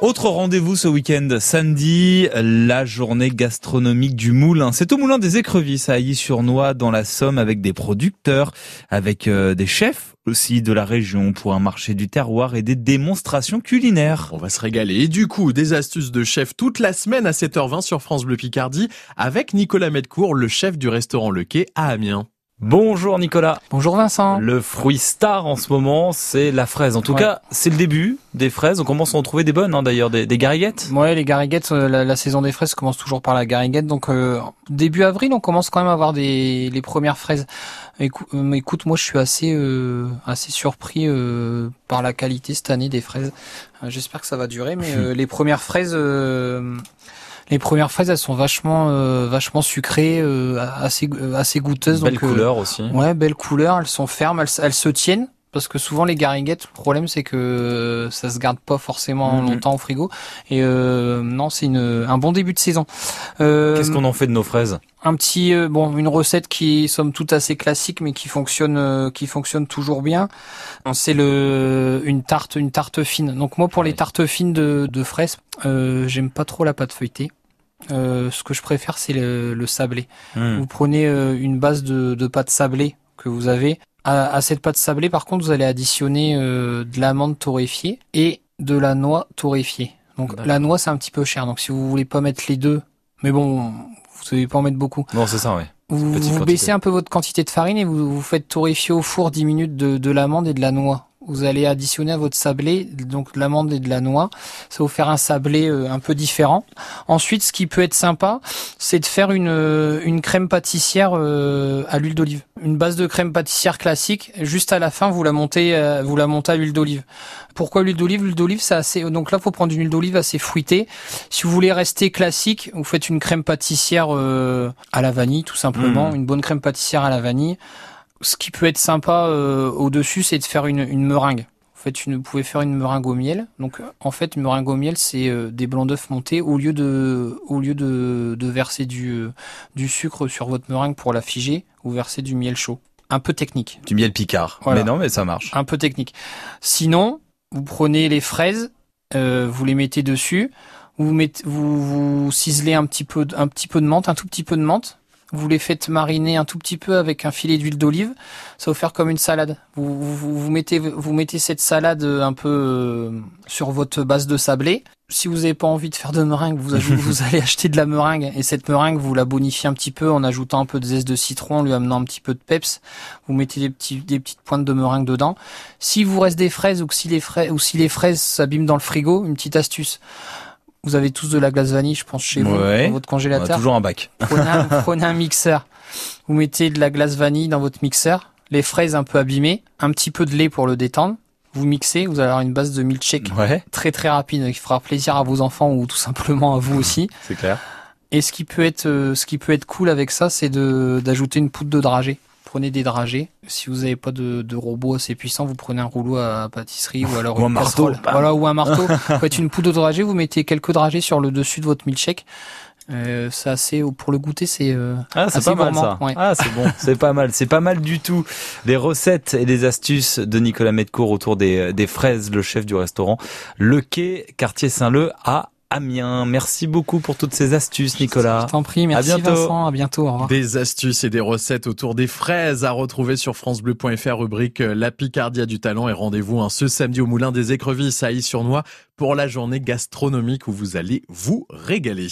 Autre rendez-vous ce week-end, samedi, la journée gastronomique du Moulin. C'est au Moulin des Écrevisses à Ailly-sur-Noix dans la Somme avec des producteurs, avec euh, des chefs aussi de la région pour un marché du terroir et des démonstrations culinaires. On va se régaler. Et du coup, des astuces de chef toute la semaine à 7h20 sur France Bleu Picardie avec Nicolas Medcourt, le chef du restaurant Le Quai à Amiens. Bonjour Nicolas. Bonjour Vincent. Le fruit star en ce moment, c'est la fraise. En tout cas, c'est le début des fraises. On commence à en trouver des bonnes, hein, d'ailleurs, des, des, gariguettes. Ouais, les gariguettes, euh, la, saison des fraises commence toujours par la gariguette. Donc euh, début avril, on commence quand même à avoir des les premières fraises. Écoute, euh, écoute moi, je suis assez assez surpris par la qualité cette année des fraises. J'espère que ça va durer, mais les premières fraises les premières fraises, elles sont vachement, euh, vachement sucrées, euh, assez, euh, assez goûteuses. Belle couleur aussi. Ouais, belle couleur. Elles sont fermes, elles, elles se tiennent parce que souvent les gariguettes, le problème c'est que ça se garde pas forcément mhm. longtemps au frigo. Et euh, non, c'est une un bon début de saison. Euh, Qu'est-ce qu'on en fait de nos fraises? Un petit bon, une recette qui somme toute assez classique mais qui fonctionne qui fonctionne toujours bien. C'est le une tarte une tarte fine. Donc moi pour les tartes fines de, de fraises, j'aime pas trop la pâte feuilletée. Euh, ce que je préfère, c'est le, sablé. Hmm. Vous prenez euh, une base de, de, pâte sablée que vous avez. À, cette pâte sablée, par contre, vous allez additionner euh, de l'amande torréfiée et de la noix torréfiée. Donc la noix, c'est un petit peu cher. Donc si vous voulez pas mettre les deux, mais bon, vous savez pas en mettre beaucoup. Non, c'est ça, ouais. Vous, baissez un peu votre quantité de farine et vous, vous faites torréfier au four 10 minutes de, de l'amande et de la noix vous allez additionner à votre sablé donc de l'amande et de la noix. Ça va vous faire un sablé euh, un peu différent. Ensuite, ce qui peut être sympa, c'est de faire une, euh, une crème pâtissière euh, à l'huile d'olive. Une base de crème pâtissière classique. Juste à la fin, vous la montez, vous la montez à l'huile d'olive. Pourquoi l'huile d'olive? L'huile d'olive, c'est assez. Donc là, faut prendre une huile d'olive assez fruitée. Si vous voulez rester classique, vous faites une crème pâtissière à la vanille, tout simplement. Mmh. Une bonne crème pâtissière à la vanille ce qui peut être sympa euh, au-dessus, c'est de faire une, une meringue. En fait, vous pouvez faire une meringue au miel. Donc, en fait, une meringue au miel, c'est euh, des blancs d'œufs montés. Au lieu de, au lieu de, de verser du, euh, du sucre sur votre meringue pour la figer, vous versez du miel chaud. Un peu technique. Du miel picard. Mais non, mais ça marche. Un peu technique. Sinon, vous prenez les fraises, euh, vous les mettez dessus, vous mettez, vous, vous ciselez un petit peu, un petit peu de menthe, un tout petit peu de menthe vous les faites mariner un tout petit peu avec un filet d'huile d'olive, ça va vous faire comme une salade. Vous, vous, mettez, vous mettez cette salade un peu euh, sur votre base de sablé. Si vous n'avez pas envie de faire de meringue, vous, vous allez acheter de la meringue et cette meringue, vous la bonifiez un petit peu en ajoutant un peu de zeste de citron, lui amenant un petit peu de peps. Vous mettez des, petits, des petites pointes de meringue dedans. Si vous reste des fraises ou que si les fraises, ou si les fraises s'abîment dans le frigo, une petite astuce vous avez tous de la glace vanille, je pense, chez vous, dans votre congélateur. toujours un bac. Prenez un, mixeur. Vous mettez de la glace vanille dans votre mixeur, les fraises un peu abîmées, un petit peu de lait pour le détendre. Vous mixez, vous allez avoir une base de milkshake très très rapide qui fera plaisir à vos enfants ou tout simplement à vous aussi. C'est clair. Et ce qui peut être, euh, ce qui peut être cool avec ça, c'est de d'ajouter une poudre de dragée prenez des dragées. Si vous n'avez pas de, de, robot assez puissant, vous prenez un rouleau à pâtisserie ou alors un marteau. Voilà, ou un marteau. vous faites une poudre de dragées, vous mettez quelques dragées sur le dessus de votre milkshake. Euh, c'est assez pour le goûter, c'est euh, ah, c'est pas mal ça. Ah, c'est bon, c'est pas mal, c'est pas mal du tout. Les recettes et les astuces de Nicolas Medcourt autour des, des fraises, le chef du restaurant Le Quai, quartier Saint-Leu à Amiens. Merci beaucoup pour toutes ces astuces, Nicolas. Je t'en prie, merci à bientôt. Vincent, à bientôt. Au revoir. Des astuces et des recettes autour des fraises à retrouver sur francebleu.fr, rubrique La Picardia du Talent et rendez-vous hein, ce samedi au Moulin des Écrevisses à Is-sur-Noix pour la journée gastronomique où vous allez vous régaler.